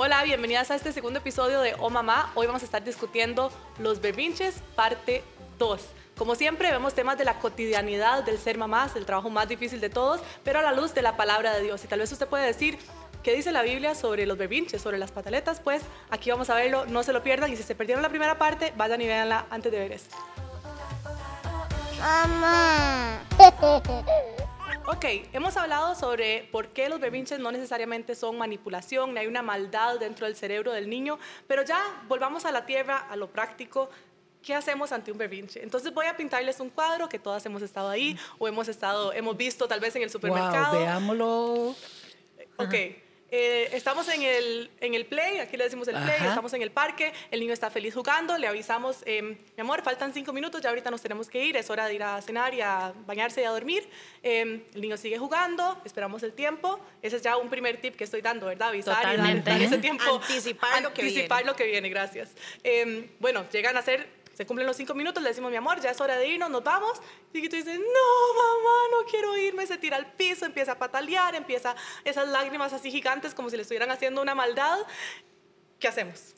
Hola, bienvenidas a este segundo episodio de Oh Mamá. Hoy vamos a estar discutiendo los berrinches, parte 2. Como siempre, vemos temas de la cotidianidad del ser mamás, el trabajo más difícil de todos, pero a la luz de la palabra de Dios. Y tal vez usted puede decir, ¿qué dice la Biblia sobre los berrinches, sobre las pataletas? Pues aquí vamos a verlo, no se lo pierdan. Y si se perdieron la primera parte, vayan y véanla antes de ver esto. Mamá. Ok, hemos hablado sobre por qué los berrinches no necesariamente son manipulación, ni hay una maldad dentro del cerebro del niño, pero ya volvamos a la tierra, a lo práctico. ¿Qué hacemos ante un berrinche? Entonces voy a pintarles un cuadro que todas hemos estado ahí o hemos estado, hemos visto tal vez en el supermercado. Wow, veámoslo. Ok. Eh, estamos en el, en el play, aquí le decimos el play, Ajá. estamos en el parque, el niño está feliz jugando, le avisamos, em, mi amor, faltan cinco minutos, ya ahorita nos tenemos que ir, es hora de ir a cenar y a bañarse y a dormir. Em, el niño sigue jugando, esperamos el tiempo, ese es ya un primer tip que estoy dando, ¿verdad? Avisar y dar- Totalmente. dar ese tiempo. Anticipar lo que Anticipar viene. lo que viene, gracias. Em, bueno, llegan a ser, se cumplen los cinco minutos, le decimos, mi amor, ya es hora de irnos, nos vamos. Y Chiquito dice, no, mamá, no quiero irme. Se tira al piso, empieza a patalear, empieza esas lágrimas así gigantes como si le estuvieran haciendo una maldad. ¿Qué hacemos?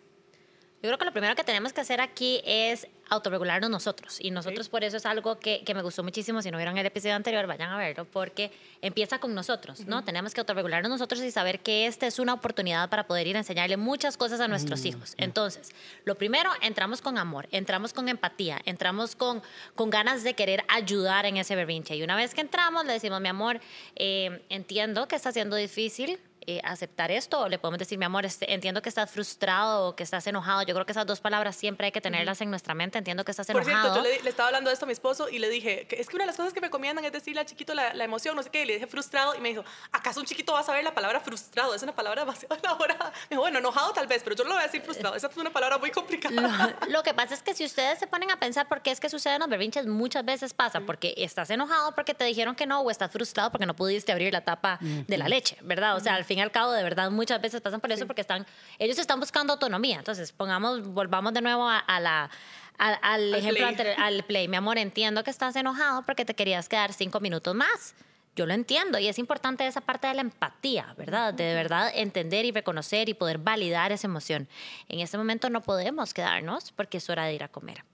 Yo creo que lo primero que tenemos que hacer aquí es autorregularnos nosotros. Y nosotros por eso es algo que, que me gustó muchísimo. Si no vieron el episodio anterior, vayan a verlo, porque empieza con nosotros, ¿no? Tenemos que autorregularnos nosotros y saber que esta es una oportunidad para poder ir a enseñarle muchas cosas a nuestros hijos. Entonces, lo primero, entramos con amor, entramos con empatía, entramos con, con ganas de querer ayudar en ese berrinche. Y una vez que entramos, le decimos, mi amor, eh, entiendo que está siendo difícil, eh, aceptar esto o le podemos decir, mi amor, este, entiendo que estás frustrado o que estás enojado. Yo creo que esas dos palabras siempre hay que tenerlas en nuestra mente. Entiendo que estás Por enojado. cierto, yo le, le estaba hablando de esto a mi esposo y le dije, que es que una de las cosas que me recomiendan es decirle al chiquito la, la emoción, no sé qué, y le dije frustrado y me dijo, ¿acaso un chiquito va a saber la palabra frustrado? Es una palabra demasiado elaborada. Me dijo, bueno, enojado tal vez, pero yo no lo voy a decir frustrado. Esa es una palabra muy complicada. Lo, lo que pasa es que si ustedes se ponen a pensar por qué es que suceden los berrinches, muchas veces pasa porque estás enojado porque te dijeron que no o estás frustrado porque no pudiste abrir la tapa de la leche, ¿verdad? O sea, al fin y al cabo, de verdad, muchas veces pasan por eso porque están, ellos están buscando autonomía. Entonces, pongamos, volvamos de nuevo a, a la... al, Al ejemplo play. anterior, al play. Mi amor, entiendo que estás enojado porque te querías quedar cinco minutos más. Yo lo entiendo y es importante esa parte de la empatía, ¿verdad? De verdad entender y reconocer y poder validar esa emoción. En este momento no podemos quedarnos porque es hora de ir a comer.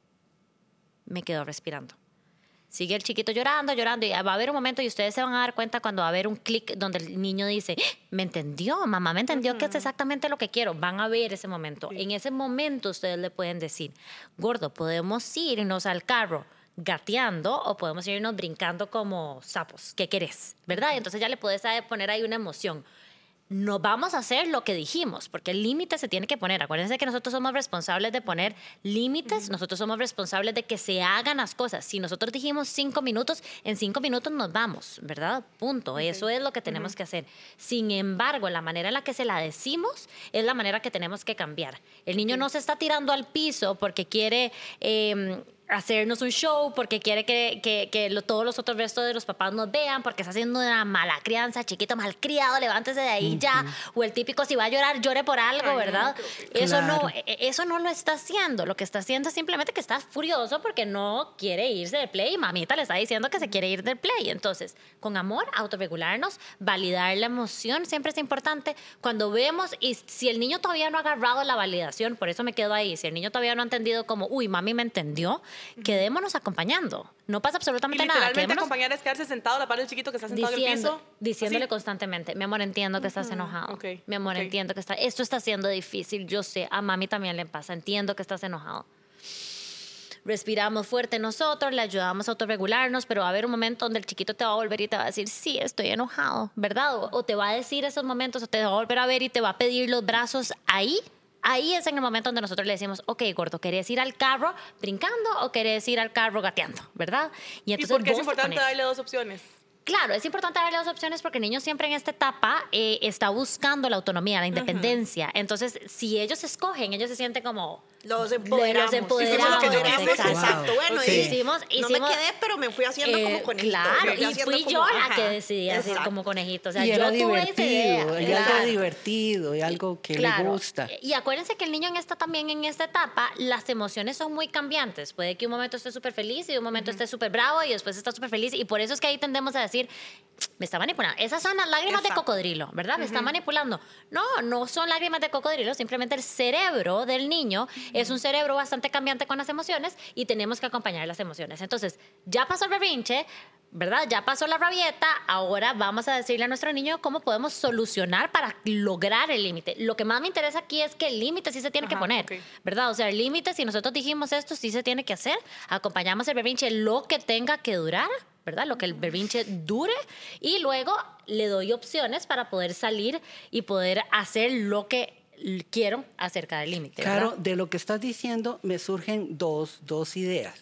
Me quedo respirando. Sigue el chiquito llorando, llorando y va a haber un momento y ustedes se van a dar cuenta cuando va a haber un clic donde el niño dice, "¡Ah! me entendió, mamá me entendió que es exactamente lo que quiero. Van a ver ese momento. En ese momento ustedes le pueden decir, gordo, podemos irnos al carro gateando o podemos irnos brincando como sapos. ¿Qué querés? ¿Verdad? Y entonces ya le puedes poner ahí una emoción no vamos a hacer lo que dijimos, porque el límite se tiene que poner. Acuérdense que nosotros somos responsables de poner límites, nosotros somos responsables de que se hagan las cosas. Si nosotros dijimos cinco minutos, en cinco minutos nos vamos, ¿verdad? Punto. Eso es lo que tenemos que hacer. Sin embargo, la manera en la que se la decimos es la manera que tenemos que cambiar. El niño no se está tirando al piso porque quiere... eh, hacernos un show porque quiere que, que, que lo- todos los otros restos de los papás nos vean, porque está haciendo una mala crianza, chiquito malcriado, levántese de ahí ya. O el típico, si va a llorar, llore por algo, Ay, ¿verdad? Eso, no, Claro. e- eso no lo está haciendo. Lo que está haciendo es simplemente que está furioso porque no quiere irse del play y mamita le está diciendo que se quiere ir del play. Entonces, con amor, autorregularnos, validar la emoción siempre es importante. Cuando vemos, y si el niño todavía no ha agarrado la validación, por eso me quedo ahí, si el niño todavía no ha entendido como, uy, mami me entendió, quedémonos acompañando. No pasa Y absolutamente nada. literalmente acompañar es quedarse sentado la par del chiquito que está sentado en el diciendo, piso. diciéndole así. constantemente, mi amor, entiendo que estás enojado. ok, mi amor, ok. entiendo que está, esto está siendo difícil, yo sé, a mami también le pasa, entiendo que estás enojado. Respiramos fuerte nosotros, le ayudamos a autorregularnos, pero va a haber un momento donde el chiquito te va a volver y te va a decir, sí, estoy enojado, ¿verdad? O, o te va a decir esos momentos, o te va a volver a ver y te va a pedir los brazos ahí. Ahí es en el momento donde nosotros le decimos, ok, gordo, ¿querés ir al carro brincando o querés ir al carro gateando? ¿Verdad? ¿Y entonces por qué es importante darle dos opciones? Claro, es importante darle dos opciones porque el niño siempre en esta etapa eh, está buscando la autonomía, la independencia. Entonces, si ellos escogen, ellos se sienten como, Los empoderamos. Los empoderamos, exacto. exacto. Bueno, Sí. y Hicimos- no me hicimos- quedé, pero me fui haciendo Eh, como conejito. claro, y fui como- yo la que decidí hacer exacto. como conejito. O sea, y yo era tuve esa idea. y algo Claro. divertido, y algo que le gusta. Y acuérdense que el niño en esta también en esta etapa, las emociones son muy cambiantes. Puede que un momento esté súper feliz y de un momento esté súper bravo y después está súper feliz. Y por eso es que ahí tendemos a decir, me está manipulando. Esas son las lágrimas de cocodrilo, ¿verdad? Me está manipulando. No, no son lágrimas de cocodrilo. Simplemente el cerebro del niño es un cerebro bastante cambiante con las emociones y tenemos que acompañar las emociones. Entonces, ya pasó el berrinche, ¿verdad? Ya pasó la rabieta, ahora vamos a decirle a nuestro niño cómo podemos solucionar para lograr el límite. Lo que más me interesa aquí es que el límite sí se tiene que poner. ¿verdad? O sea, el límite, si nosotros dijimos esto, sí se tiene que hacer. Acompañamos el berrinche lo que tenga que durar, ¿verdad? Lo que el berrinche dure y luego le doy opciones para poder salir y poder hacer lo que quiero acerca del límite. ¿verdad? Claro, de lo que estás diciendo me surgen dos, dos ideas.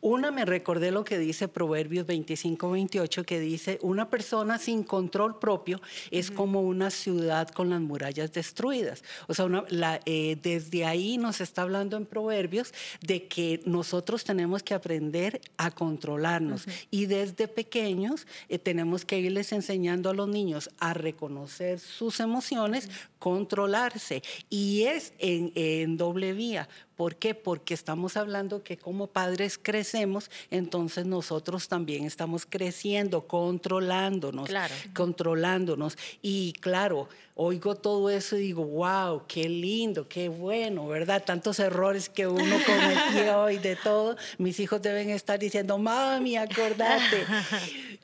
Una, me recordé lo que dice Proverbios 25, 28, que dice, una persona sin control propio es como una ciudad con las murallas destruidas. O sea, una- la- eh, desde ahí nos está hablando en Proverbios de que nosotros tenemos que aprender a controlarnos. Y desde pequeños eh, tenemos que irles enseñando a los niños a reconocer sus emociones, controlarse. Y es en, doble vía. ¿Por qué? Porque estamos hablando que como padres crecemos, entonces nosotros también estamos creciendo, controlándonos, Claro. controlándonos. Y claro, oigo todo eso y digo, wow, qué lindo, qué bueno, ¿verdad? Tantos errores que uno cometió y de todo. Mis hijos deben estar diciendo, mami, acordate.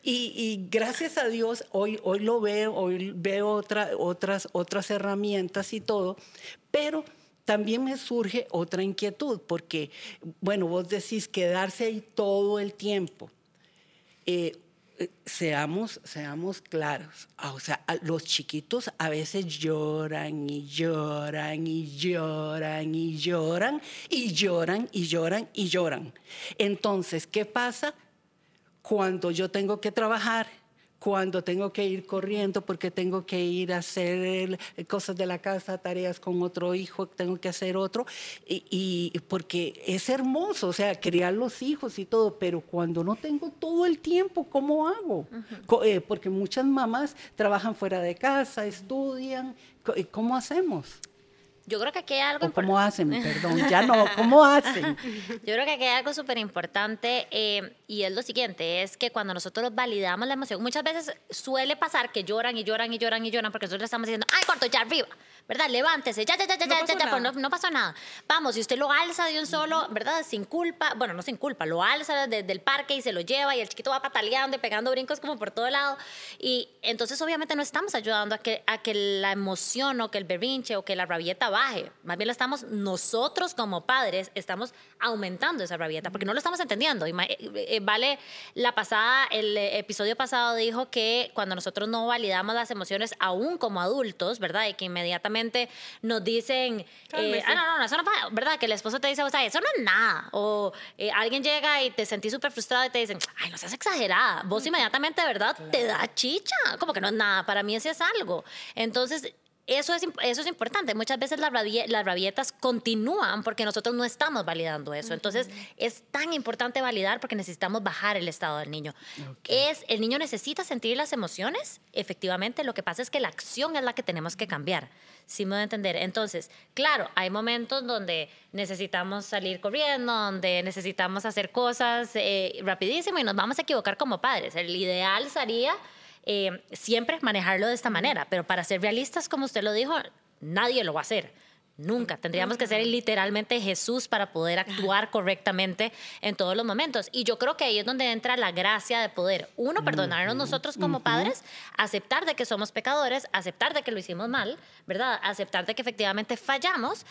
Y, y gracias a Dios, hoy, hoy lo veo, hoy veo otra, otras, otras herramientas y todo, pero también me surge otra inquietud, porque, bueno, vos decís quedarse ahí todo el tiempo. Eh, eh, seamos, seamos claros, Ah, o sea, los chiquitos a veces lloran y lloran y lloran y lloran y lloran y lloran y lloran. Entonces, ¿qué pasa? cuando yo tengo que trabajar, cuando tengo que ir corriendo porque tengo que ir a hacer eh, cosas de la casa, tareas con otro hijo, tengo que hacer otro, y, y porque es hermoso, o sea, criar los hijos y todo, pero cuando no tengo todo el tiempo, ¿cómo hago? Eh, porque muchas mamás trabajan fuera de casa, estudian, eh, ¿cómo hacemos? Yo creo que aquí hay algo ¿O cómo hacen? Perdón, ya no, ¿cómo hacen? Yo creo que aquí hay algo súper importante eh, y es lo siguiente, es que cuando nosotros validamos la emoción, muchas veces suele pasar que lloran y lloran y lloran y lloran porque nosotros le estamos diciendo, ay, corto, ya arriba, ¿verdad? Levántese, ya, ya, ya, ya, No ya, pasó ya, ya, pues no, no pasó nada. Vamos, si usted lo alza de un solo, ¿verdad? Sin culpa, bueno, no sin culpa, lo alza desde el parque y se lo lleva y el chiquito va pataleando y pegando brincos como por todo lado. Y entonces obviamente no estamos ayudando a que, a que la emoción o que el berrinche o que la rabieta baje. Más bien lo estamos nosotros como padres, estamos aumentando esa rabieta porque no lo estamos entendiendo. Eh, eh, Vale, la pasada, el eh, episodio pasado dijo que cuando nosotros no validamos las emociones aún como adultos, ¿verdad? Y que inmediatamente nos dicen, eh, ah, no, no, no, eso no pasa, ¿verdad? Que el esposo te dice, o sea, eso no es nada. O eh, alguien llega y te sentís súper frustrado y te dicen, ay, no seas exagerada. Vos inmediatamente, ¿verdad? Te da chicha. Como que no es nada. Para mí ese es algo. Entonces, eso es, eso es importante. Muchas veces las, rabie- las rabietas continúan porque nosotros no estamos validando eso. Entonces, es tan importante validar porque necesitamos bajar el estado del niño. Es, el niño necesita sentir las emociones, efectivamente. Lo que pasa es que la acción es la que tenemos que cambiar. Sí me voy a entender. Entonces, claro, hay momentos donde necesitamos salir corriendo, donde necesitamos hacer cosas eh, rapidísimo y nos vamos a equivocar como padres. El ideal sería eh, siempre manejarlo de esta manera, pero para ser realistas, como usted lo dijo, nadie lo va a hacer. Nunca. Tendríamos que ser literalmente Jesús para poder actuar correctamente en todos los momentos. Y yo creo que ahí es donde entra la gracia de poder, uno, perdonarnos nosotros como padres, aceptar de que somos pecadores, aceptar de que lo hicimos mal, ¿verdad? Aceptar de que efectivamente fallamos,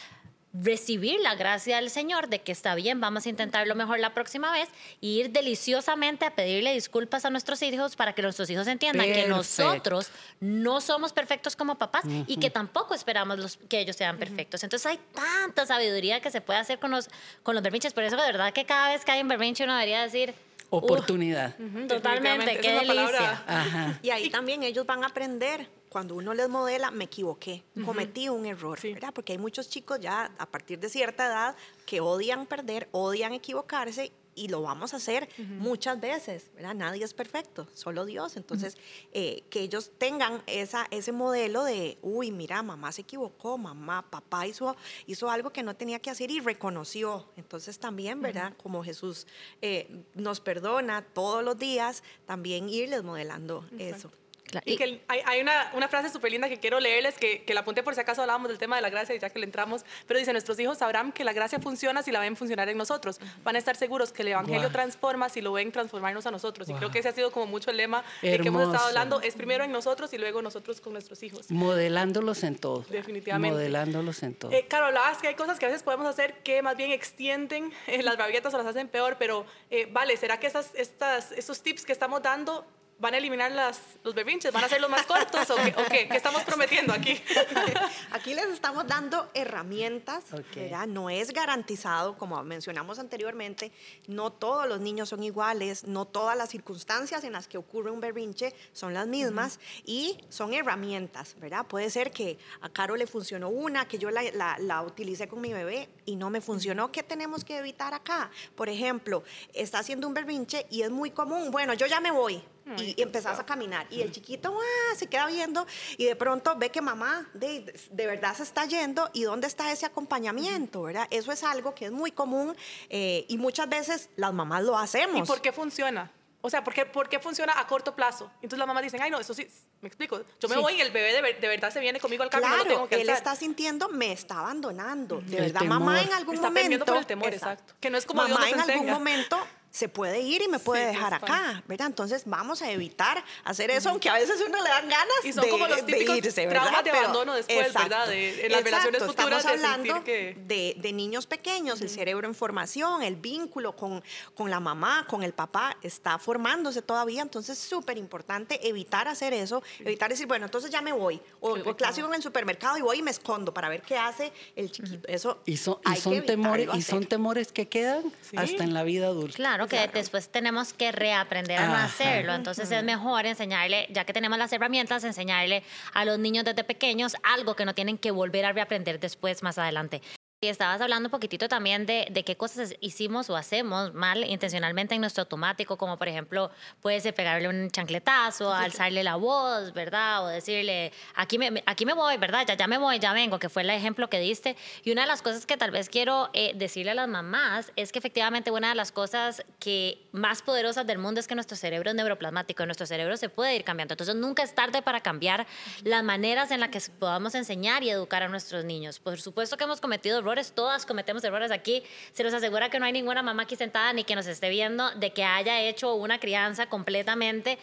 recibir la gracia del Señor de que está bien, vamos a intentarlo mejor la próxima vez y ir deliciosamente a pedirle disculpas a nuestros hijos para que nuestros hijos entiendan que nosotros no somos perfectos como papás y que tampoco esperamos los, que ellos sean perfectos. Entonces hay tanta sabiduría que se puede hacer con los, con los berrinches. Por eso de verdad que cada vez que hay un berrinche uno debería decir, Oportunidad. Totalmente, qué delicia. Ajá. Y ahí también ellos van a aprender. Cuando uno les modela, me equivoqué, cometí un error, Sí. ¿verdad? Porque hay muchos chicos ya a partir de cierta edad que odian perder, odian equivocarse y lo vamos a hacer muchas veces, ¿verdad? Nadie es perfecto, solo Dios. Entonces, eh, que ellos tengan esa, ese modelo de, uy, mira, mamá se equivocó, mamá, papá hizo, hizo algo que no tenía que hacer y reconoció. Entonces también, ¿verdad? Como Jesús eh, nos perdona todos los días, también irles modelando eso. Claro, Y y- que hay, hay una, una frase súper linda que quiero leerles, que, que la apunté por si acaso hablábamos del tema de la gracia y ya que le entramos, pero dice, nuestros hijos sabrán que la gracia funciona si la ven funcionar en nosotros. Van a estar seguros que el Evangelio Guau. transforma si lo ven transformarnos a nosotros. Y creo que ese ha sido como mucho el lema de que hemos Hermoso. estado hablando, es primero en nosotros y luego nosotros con nuestros hijos. Modelándolos en todo. Definitivamente. Modelándolos en todo. Eh, Caro, hablabas que hay cosas que a veces podemos hacer que más bien extienden eh, las rabietas o las hacen peor, pero eh, vale, ¿será que esas, estas, estos tips que estamos dando van a eliminar las, los berrinches? ¿Van a ser los más cortos o qué, o qué? ¿Qué estamos prometiendo aquí? Aquí les estamos dando herramientas, Ok. ¿verdad? No es garantizado, como mencionamos anteriormente, no todos los niños son iguales, no todas las circunstancias en las que ocurre un berrinche son las mismas y son herramientas, ¿verdad? Puede ser que a Caro le funcionó una, que yo la, la- la utilicé con mi bebé y no me funcionó. ¿Qué tenemos que evitar acá? Por ejemplo, está haciendo un berrinche y es muy común, bueno, yo ya me voy. Ay, Y qué empezás a caminar y el chiquito ah, se queda viendo y de pronto ve que mamá de, de verdad se está yendo y dónde está ese acompañamiento, ¿verdad? Eso es algo que es muy común eh, y muchas veces las mamás lo hacemos. ¿Y por qué funciona? O sea, ¿por qué, por qué funciona a corto plazo? Entonces las mamás dicen, ay, no, eso sí, me explico. Yo me Sí. voy y el bebé de, ver- de verdad se viene conmigo al cambio y no lo Claro, tengo que él hacer. está sintiendo, me está abandonando. De El verdad, mamá temor. en algún Está momento. perdiendo por el temor, exacto. Que no es como Dios mamá nos en algún enseña. momento se puede ir y me puede Sí, dejar acá, ¿verdad? Entonces vamos a evitar hacer eso, aunque a veces uno le dan ganas Y son de, como los de típicos irse, traumas ¿verdad? de Pero- abandono después, ¿verdad? De- en las relaciones futuras Estamos de hablando que- de, de niños pequeños, el cerebro en formación, el vínculo con, con la mamá, con el papá, está formándose todavía, entonces es súper importante evitar hacer eso, evitar decir, bueno, entonces ya me voy, o, o clásico en el supermercado y voy y me escondo para ver qué hace el chiquito. Eso Y son, y hay que temores, y son temores que quedan Sí. hasta en la vida adulta. Claro que después tenemos que reaprender a no Ajá. hacerlo. Entonces es mejor enseñarle, ya que tenemos las herramientas, enseñarle a los niños desde pequeños algo que no tienen que volver a reaprender después, más adelante. Y estabas hablando un poquitito también de, de qué cosas hicimos o hacemos mal intencionalmente en nuestro automático, como por ejemplo, puede ser pegarle un chancletazo, alzarle la voz, ¿verdad? O decirle, aquí me, aquí me voy, ¿verdad? Ya, ya me voy, ya vengo, que fue el ejemplo que diste. Y una de las cosas que tal vez quiero eh, decirle a las mamás es que efectivamente una de las cosas que más poderosas del mundo es que nuestro cerebro es neuroplasmático, nuestro cerebro se puede ir cambiando. Entonces nunca es tarde para cambiar las maneras en las que podamos enseñar y educar a nuestros niños. Por supuesto que hemos cometido todas cometemos errores aquí. Se nos asegura que no hay ninguna mamá aquí sentada ni que nos esté viendo de que haya hecho una crianza completamente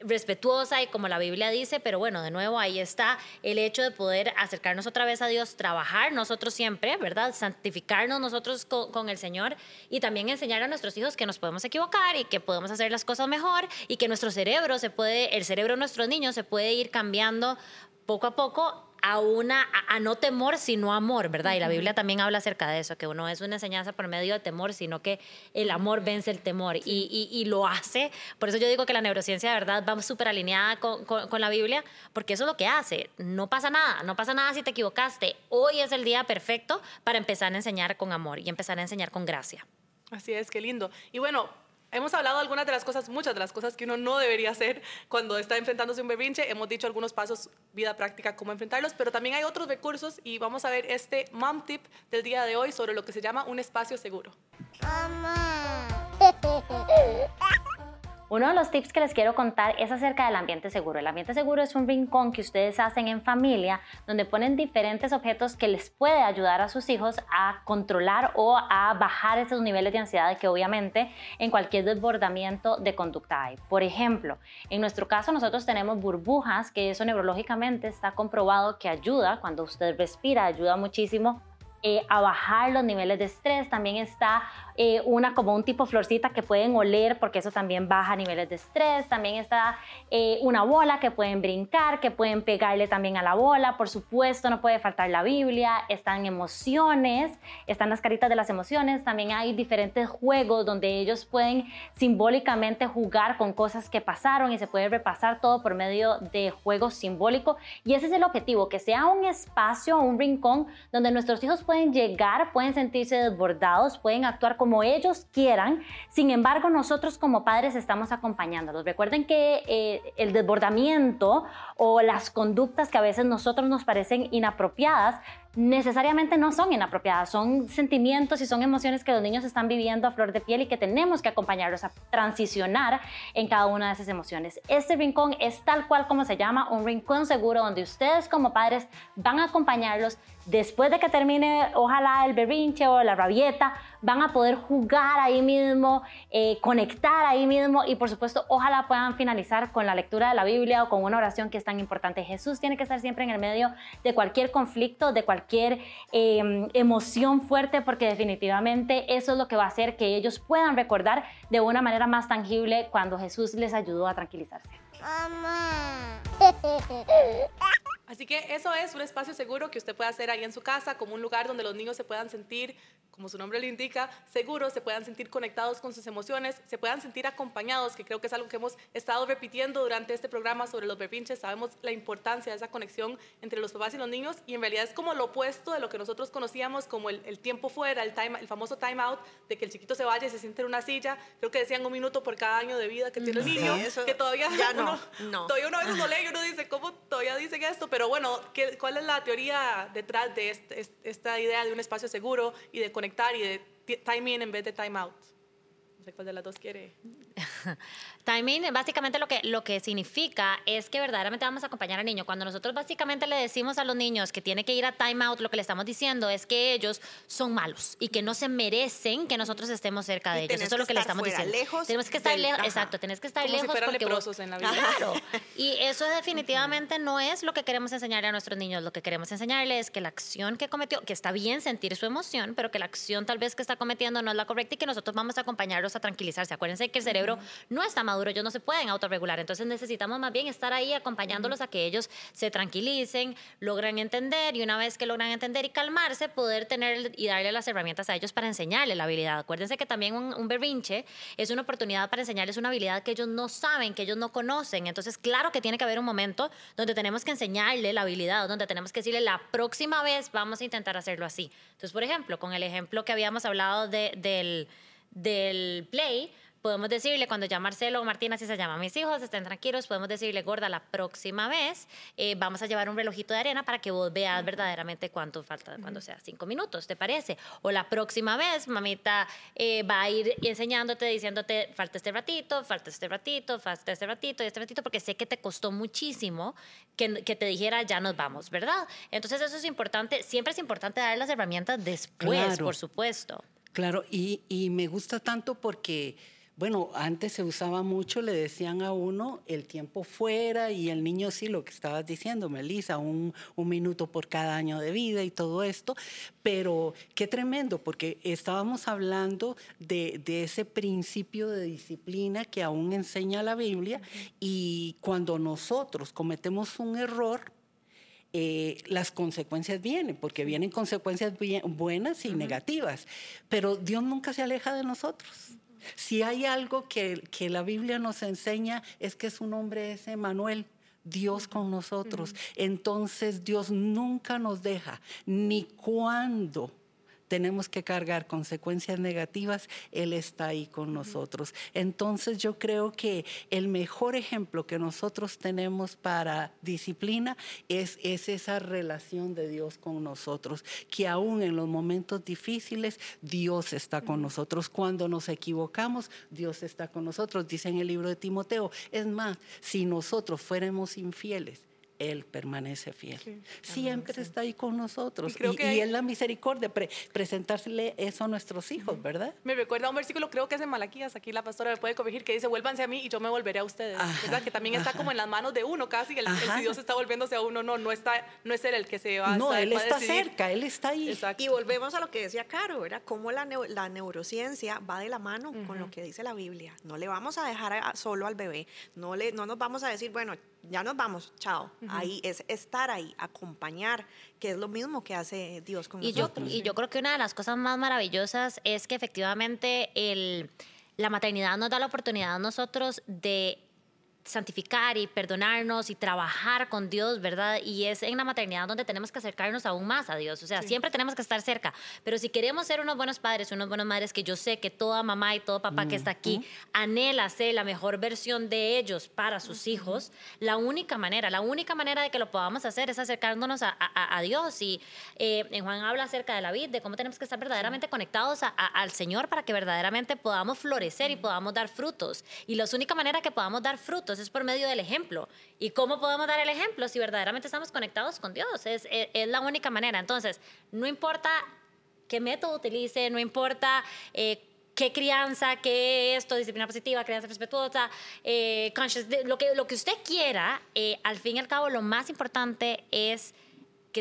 respetuosa y como la Biblia dice, pero bueno, de nuevo ahí está el hecho de poder acercarnos otra vez a Dios, trabajar nosotros siempre, ¿verdad? Santificarnos nosotros con, con el Señor y también enseñar a nuestros hijos que nos podemos equivocar y que podemos hacer las cosas mejor y que nuestro cerebro se puede, el cerebro de nuestros niños se puede ir cambiando poco a poco a una a, a no temor sino amor, ¿verdad? Y la Biblia también habla acerca de eso, que uno es una enseñanza por medio de temor, sino que el amor vence el temor y, y- y lo hace. Por eso yo digo que la neurociencia de verdad va súper alineada con, con- con la Biblia, porque eso es lo que hace. No pasa nada, no pasa nada si te equivocaste. Hoy es el día perfecto para empezar a enseñar con amor y empezar a enseñar con gracia. Así es, qué lindo. Y bueno, hemos hablado algunas de las cosas, muchas de las cosas que uno no debería hacer cuando está enfrentándose a un berrinche. Hemos dicho algunos pasos, vida práctica, cómo enfrentarlos, pero también hay otros recursos y vamos a ver este mom tip del día de hoy sobre lo que se llama un espacio seguro. Uno de los tips que les quiero contar es acerca del ambiente seguro. El ambiente seguro es un rincón que ustedes hacen en familia donde ponen diferentes objetos que les puede ayudar a sus hijos a controlar o a bajar esos niveles de ansiedad que obviamente en cualquier desbordamiento de conducta hay. Por ejemplo, en nuestro caso nosotros tenemos burbujas que eso neurológicamente está comprobado que ayuda cuando usted respira, ayuda muchísimo eh, a bajar los niveles de estrés. También está eh, una como un tipo florcita que pueden oler porque eso también baja niveles de estrés. También está eh, una bola que pueden brincar, que pueden pegarle también a la bola. Por supuesto, no puede faltar la Biblia. Están emociones, están las caritas de las emociones. También hay diferentes juegos donde ellos pueden simbólicamente jugar con cosas que pasaron y se puede repasar todo por medio de juegos simbólicos. Y ese es el objetivo, que sea un espacio, un rincón donde nuestros hijos llegar, pueden sentirse desbordados, pueden actuar como ellos quieran. Sin embargo, nosotros como padres estamos acompañándolos. Recuerden que eh, el desbordamiento o las conductas que a veces nosotros nos parecen inapropiadas necesariamente no son inapropiadas, son sentimientos y son emociones que los niños están viviendo a flor de piel y que tenemos que acompañarlos a transicionar en cada una de esas emociones. Este rincón es tal cual como se llama, un rincón seguro donde ustedes como padres van a acompañarlos después de que termine, ojalá el berrinche o la rabieta, van a poder jugar ahí mismo, eh, conectar ahí mismo y por supuesto, ojalá puedan finalizar con la lectura de la Biblia o con una oración que es tan importante. Jesús tiene que estar siempre en el medio de cualquier conflicto, de cualquier em, emoción fuerte, porque definitivamente eso es lo que va a hacer que ellos puedan recordar de una manera más tangible cuando Jesús les ayudó a tranquilizarse. Mamá. Así que eso es un espacio seguro que usted puede hacer ahí en su casa, como un lugar donde los niños se puedan sentir, como su nombre lo indica, seguros, se puedan sentir conectados con sus emociones, se puedan sentir acompañados, que creo que es algo que hemos estado repitiendo durante este programa sobre los berrinches. Sabemos la importancia de esa conexión entre los papás y los niños y en realidad es como lo opuesto de lo que nosotros conocíamos como el, tiempo fuera, el, time, el famoso time out, de que el chiquito se vaya y se siente en una silla. Creo que decían un minuto por cada año de vida que tiene el niño, que todavía ya no, no. Todavía uno a veces no lee y uno dice, ¿cómo todavía dicen esto? Pero bueno, ¿qué, ¿cuál es la teoría detrás de este, esta idea de un espacio seguro y de conectar y de time in en vez de time out? No sé cuál de las dos quiere. Timing, básicamente lo que, lo que significa es que verdaderamente vamos a acompañar al niño. Cuando nosotros básicamente le decimos a los niños que tiene que ir a time out, lo que le estamos diciendo es que ellos son malos y que no se merecen que nosotros estemos cerca de ellos. Eso es lo que le estamos diciendo. Lejos tenemos que estar lejos, exacto, tienes que estar Como lejos si fueran porque leprosos en la vida. Claro. Y eso definitivamente no es lo que queremos enseñarle a nuestros niños. Lo que queremos enseñarle es que la acción que cometió, que está bien sentir su emoción, pero que la acción tal vez que está cometiendo no es la correcta y que nosotros vamos a acompañarlos a tranquilizarse. Acuérdense que el cerebro no está maduro, ellos no se pueden autorregular. Entonces necesitamos más bien estar ahí acompañándolos a que ellos se tranquilicen, logren entender y una vez que logran entender y calmarse, poder tener y darle las herramientas a ellos para enseñarle la habilidad. Acuérdense que también un, un berrinche es una oportunidad para enseñarles una habilidad que ellos no saben, que ellos no conocen. Entonces, claro que tiene que haber un momento donde tenemos que enseñarle la habilidad, donde tenemos que decirle la próxima vez vamos a intentar hacerlo así. Entonces, por ejemplo, con el ejemplo que habíamos hablado de, del, del play, podemos decirle cuando ya Marcelo o Martina, si se llama mis hijos, estén tranquilos, podemos decirle, gorda, la próxima vez eh, vamos a llevar un relojito de arena para que vos veas verdaderamente cuánto falta, cuando sea cinco minutos, ¿te parece? O la próxima vez, mamita eh, va a ir enseñándote, diciéndote, falta este ratito, falta este ratito, falta este ratito y este ratito, porque sé que te costó muchísimo que, que, te dijera, ya nos vamos, ¿verdad? Entonces eso es importante, siempre es importante dar las herramientas después, Claro. por supuesto. Claro, y, y me gusta tanto porque, bueno, antes se usaba mucho, le decían a uno el tiempo fuera y el niño sí, lo que estabas diciendo, Melissa, un, un minuto por cada año de vida y todo esto, pero qué tremendo, porque estábamos hablando de, de ese principio de disciplina que aún enseña la Biblia y cuando nosotros cometemos un error, eh, las consecuencias vienen, porque vienen consecuencias bien- buenas y negativas, pero Dios nunca se aleja de nosotros. Si hay algo que, que la Biblia nos enseña es que su nombre es Emanuel, Dios con nosotros. Entonces Dios nunca nos deja, ni cuando tenemos que cargar consecuencias negativas, Él está ahí con nosotros. Entonces yo creo que el mejor ejemplo que nosotros tenemos para disciplina es, es esa relación de Dios con nosotros, que aún en los momentos difíciles Dios está con nosotros. Cuando nos equivocamos, Dios está con nosotros, dice en el libro de Timoteo. Es más, si nosotros fuéramos infieles, Él permanece fiel. Siempre está ahí con nosotros. Y creo Y, que y hay- es la misericordia, pre- presentársele eso a nuestros hijos, ¿verdad? Me recuerda a un versículo, creo que es en Malaquías, aquí la pastora me puede corregir, que dice, vuélvanse a mí y yo me volveré a ustedes. Ajá, ¿Verdad? Que también está ajá. como en las manos de uno casi, el, si Dios está volviéndose a uno, no, no, está, no es él el que se va a no, Él va está decidir. cerca, Él está ahí. Exacto. Y volvemos a lo que decía Caro, ¿verdad? Cómo la, neu- la neurociencia va de la mano con lo que dice la Biblia. No le vamos a dejar a- solo al bebé, no, le, no nos vamos a decir, bueno, ya nos vamos, chao. Ahí es estar ahí, acompañar, que es lo mismo que hace Dios con Y yo, nosotros. y yo creo que una de las cosas más maravillosas es que efectivamente el, la maternidad nos da la oportunidad a nosotros de santificar y perdonarnos y trabajar con Dios, ¿verdad? Y es en la maternidad donde tenemos que acercarnos aún más a Dios. O sea, siempre tenemos que estar cerca. Pero si queremos ser unos buenos padres, unos buenos madres, que yo sé que toda mamá y todo papá que está aquí anhela ser la mejor versión de ellos para sus hijos, la única manera, la única manera de que lo podamos hacer es acercándonos a, a- a Dios. Y eh, en Juan habla acerca de la vida, de cómo tenemos que estar verdaderamente conectados a- al Señor para que verdaderamente podamos florecer y podamos dar frutos. Y la única manera que podamos dar frutos es por medio del ejemplo. ¿Y cómo podemos dar el ejemplo si verdaderamente estamos conectados con Dios? Es, es- la única manera. Entonces, no importa qué método utilice, no importa eh, qué crianza, qué esto, disciplina positiva, crianza respetuosa, eh, conscious, lo, que, lo que usted quiera, eh, al fin y al cabo lo más importante es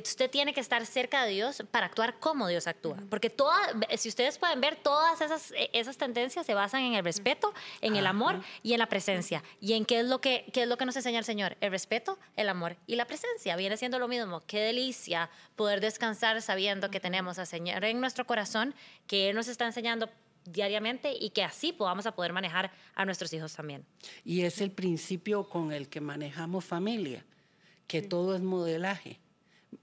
que usted tiene que estar cerca de Dios para actuar como Dios actúa. Porque toda, si ustedes pueden ver, todas esas, eh, esas tendencias se basan en el respeto, en el amor y en la presencia. ¿Y en qué es, lo que, qué es lo que nos enseña el Señor? El respeto, el amor y la presencia. Viene siendo lo mismo. Qué delicia poder descansar sabiendo que tenemos al Señor en nuestro corazón, que Él nos está enseñando diariamente y que así podamos a poder manejar a nuestros hijos también. Y es el principio con el que manejamos familia, que todo es modelaje.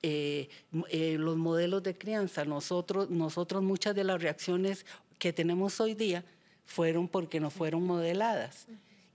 Eh, eh, los modelos de crianza, nosotros, nosotros muchas de las reacciones que tenemos hoy día fueron porque no fueron modeladas.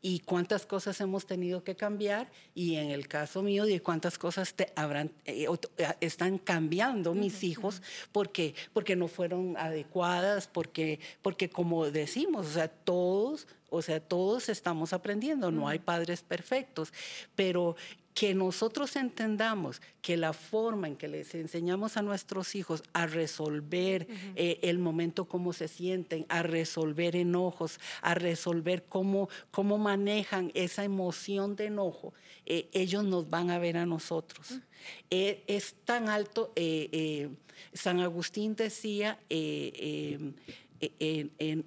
Y cuántas cosas hemos tenido que cambiar, y en el caso mío, de cuántas cosas te habrán, eh, eh, están cambiando mis hijos porque, porque no fueron adecuadas, porque, porque como decimos, o sea, todos, o sea, todos estamos aprendiendo, no hay padres perfectos, pero que nosotros entendamos que la forma en que les enseñamos a nuestros hijos a resolver eh, el momento, cómo se sienten, a resolver enojos, a resolver cómo, cómo manejan esa emoción de enojo, eh, ellos nos van a ver a nosotros. Eh, es tan alto, San Agustín decía, eh,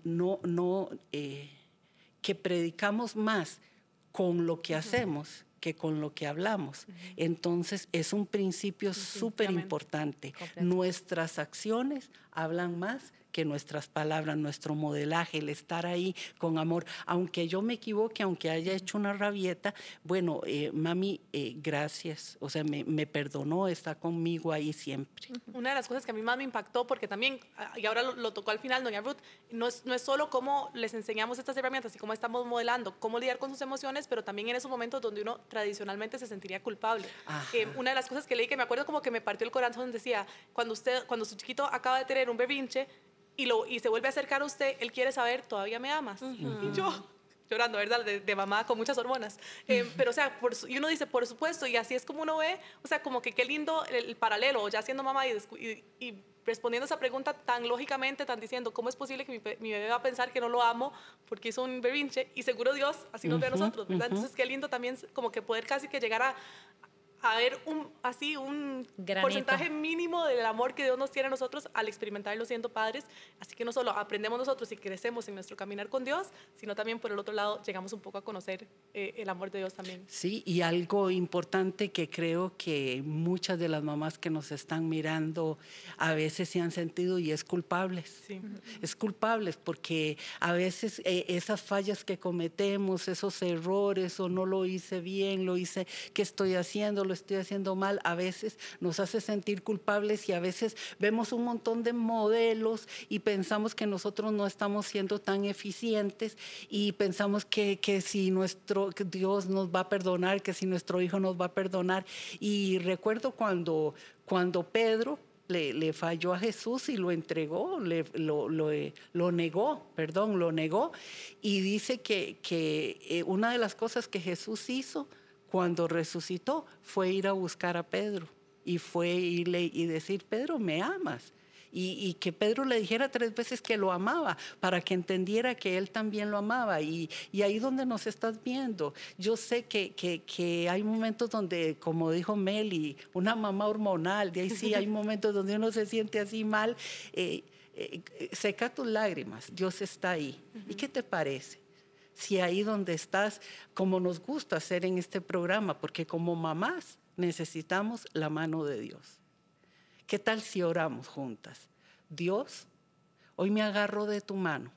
no, no, que predicamos más con lo que hacemos que con lo que hablamos. Entonces es un principio súper importante. Nuestras acciones hablan más que nuestras palabras, nuestro modelaje, el estar ahí con amor. Aunque yo me equivoque, aunque haya hecho una rabieta, bueno, eh, mami, eh, gracias. O sea, me, me perdonó, está conmigo ahí siempre. Una de las cosas que a mí más me impactó, porque también, ah, y ahora lo, lo tocó al final, doña Ruth, no es, no es solo cómo les enseñamos estas herramientas y cómo estamos modelando, cómo lidiar con sus emociones, pero también en esos momentos donde uno tradicionalmente se sentiría culpable. Eh, una de las cosas que leí que me acuerdo como que me partió el corazón decía, cuando usted, cuando su chiquito acaba de tener un berrinche y, lo, y se vuelve a acercar a usted, él quiere saber, ¿todavía me amas? Y yo llorando, ¿verdad? De, de mamá con muchas hormonas. Eh, pero, o sea, por y uno dice, por supuesto, y así es como uno ve, o sea, como que qué lindo el, el paralelo, ya siendo mamá y, y- y respondiendo esa pregunta tan lógicamente, tan diciendo, ¿cómo es posible que mi, mi bebé va a pensar que no lo amo porque hizo un berrinche? Y seguro Dios así nos ve a nosotros, ¿verdad? ujú. Entonces, qué lindo también como que poder casi que llegar a a ver un, así un Granito. porcentaje mínimo del amor que Dios nos tiene a nosotros al experimentarlo siendo padres. Así que no solo aprendemos nosotros y crecemos en nuestro caminar con Dios, sino también por el otro lado llegamos un poco a conocer eh, el amor de Dios también. Sí, y algo importante que creo que muchas de las mamás que nos están mirando a veces se han sentido y es culpables. Sí. Es culpables porque a veces eh, esas fallas que cometemos, esos errores o no lo hice bien, lo hice, ¿qué estoy haciendo? Lo estoy haciendo mal, a veces nos hace sentir culpables y a veces vemos un montón de modelos y pensamos que nosotros no estamos siendo tan eficientes y pensamos que, que si nuestro Dios nos va a perdonar, que si nuestro hijo nos va a perdonar. Y recuerdo cuando, cuando Pedro le, le falló a Jesús y lo entregó, le- lo, lo, eh, lo negó, perdón, lo negó. Y dice que, que eh, una de las cosas que Jesús hizo cuando resucitó fue ir a buscar a Pedro y fue irle y decir, Pedro, ¿me amas? Y, que Pedro le dijera tres veces que lo amaba para que entendiera que él también lo amaba. Y, ahí donde nos estás viendo, yo sé que, que, hay momentos donde, como dijo Meli, una mamá hormonal, de ahí sí hay momentos donde uno se siente así mal. Eh, eh, seca tus lágrimas, Dios está ahí. ¿Y qué te parece? Si ahí donde estás, como nos gusta hacer en este programa, porque como mamás necesitamos la mano de Dios. ¿Qué tal si oramos juntas? Dios, hoy me agarro de tu mano,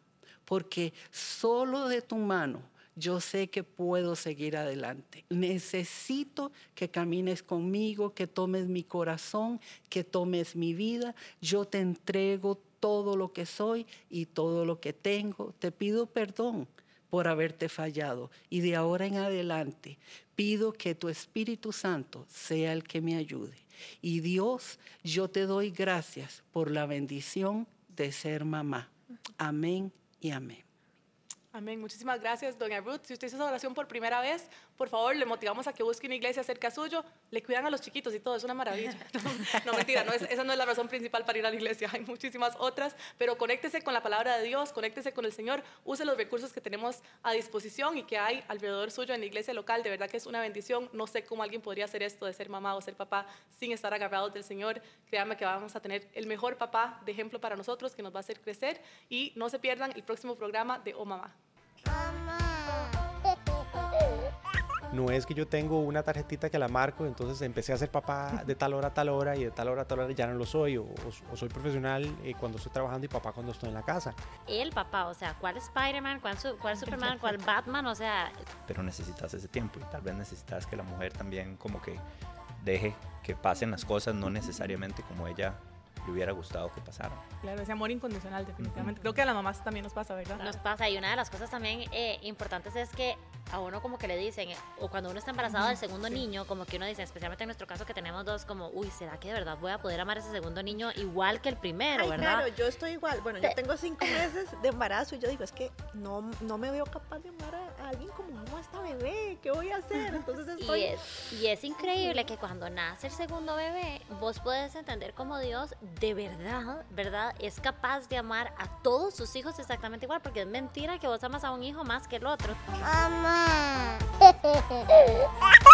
porque solo de tu mano yo sé que puedo seguir adelante. Necesito que camines conmigo, que tomes mi corazón, que tomes mi vida. Yo te entrego todo lo que soy y todo lo que tengo. Te pido perdón por haberte fallado y de ahora en adelante pido que tu Espíritu Santo sea el que me ayude. Y Dios, yo te doy gracias por la bendición de ser mamá. Amén y amén. Amén. Muchísimas gracias, doña Ruth. Si usted hizo esa oración por primera vez, por favor, le motivamos a que busque una iglesia cerca suyo. Le cuidan a los chiquitos y todo, es una maravilla. No, mentira, no es, esa no es la razón principal para ir a la iglesia. Hay muchísimas otras, pero conéctese con la palabra de Dios, conéctese con el Señor, use los recursos que tenemos a disposición y que hay alrededor suyo en la iglesia local. De verdad que es una bendición. No sé cómo alguien podría hacer esto de ser mamá o ser papá sin estar agarrados del Señor. Créanme que vamos a tener el mejor papá de ejemplo para nosotros que nos va a hacer crecer y no se pierdan el próximo programa de Oh Mamá. No es que yo tengo una tarjetita que la marco, entonces empecé a ser papá de tal hora a tal hora y de tal hora a tal hora ya no lo soy, o, soy profesional eh, cuando estoy trabajando y papá cuando estoy en la casa. El papá, o sea, ¿cuál Spider-Man, cuál, cuál Superman, cuál Batman? O sea... Pero necesitas ese tiempo y tal vez necesitas que la mujer también como que deje que pasen las cosas, no necesariamente como ella le hubiera gustado que pasara. Claro, ese amor incondicional, definitivamente. Creo que a las mamás también nos pasa, ¿verdad? Nos pasa, y una de las cosas también eh, importantes es que a uno como que le dicen, o cuando uno está embarazado del segundo niño, como que uno dice, especialmente en nuestro caso que tenemos dos, como, uy, ¿será que de verdad voy a poder amar a ese segundo niño igual que el primero, verdad? Claro, yo estoy igual. Bueno, yo tengo cinco meses de embarazo y yo digo, es que no, no me veo capaz de amar a, alguien como amo a esta bebé, ¿qué voy a hacer? Entonces estoy... Y es, y es increíble que cuando nace el segundo bebé, vos puedes entender como Dios de verdad, ¿verdad? Es capaz de amar a todos sus hijos exactamente igual, porque es mentira que vos amas a un hijo más que el otro. Mamá.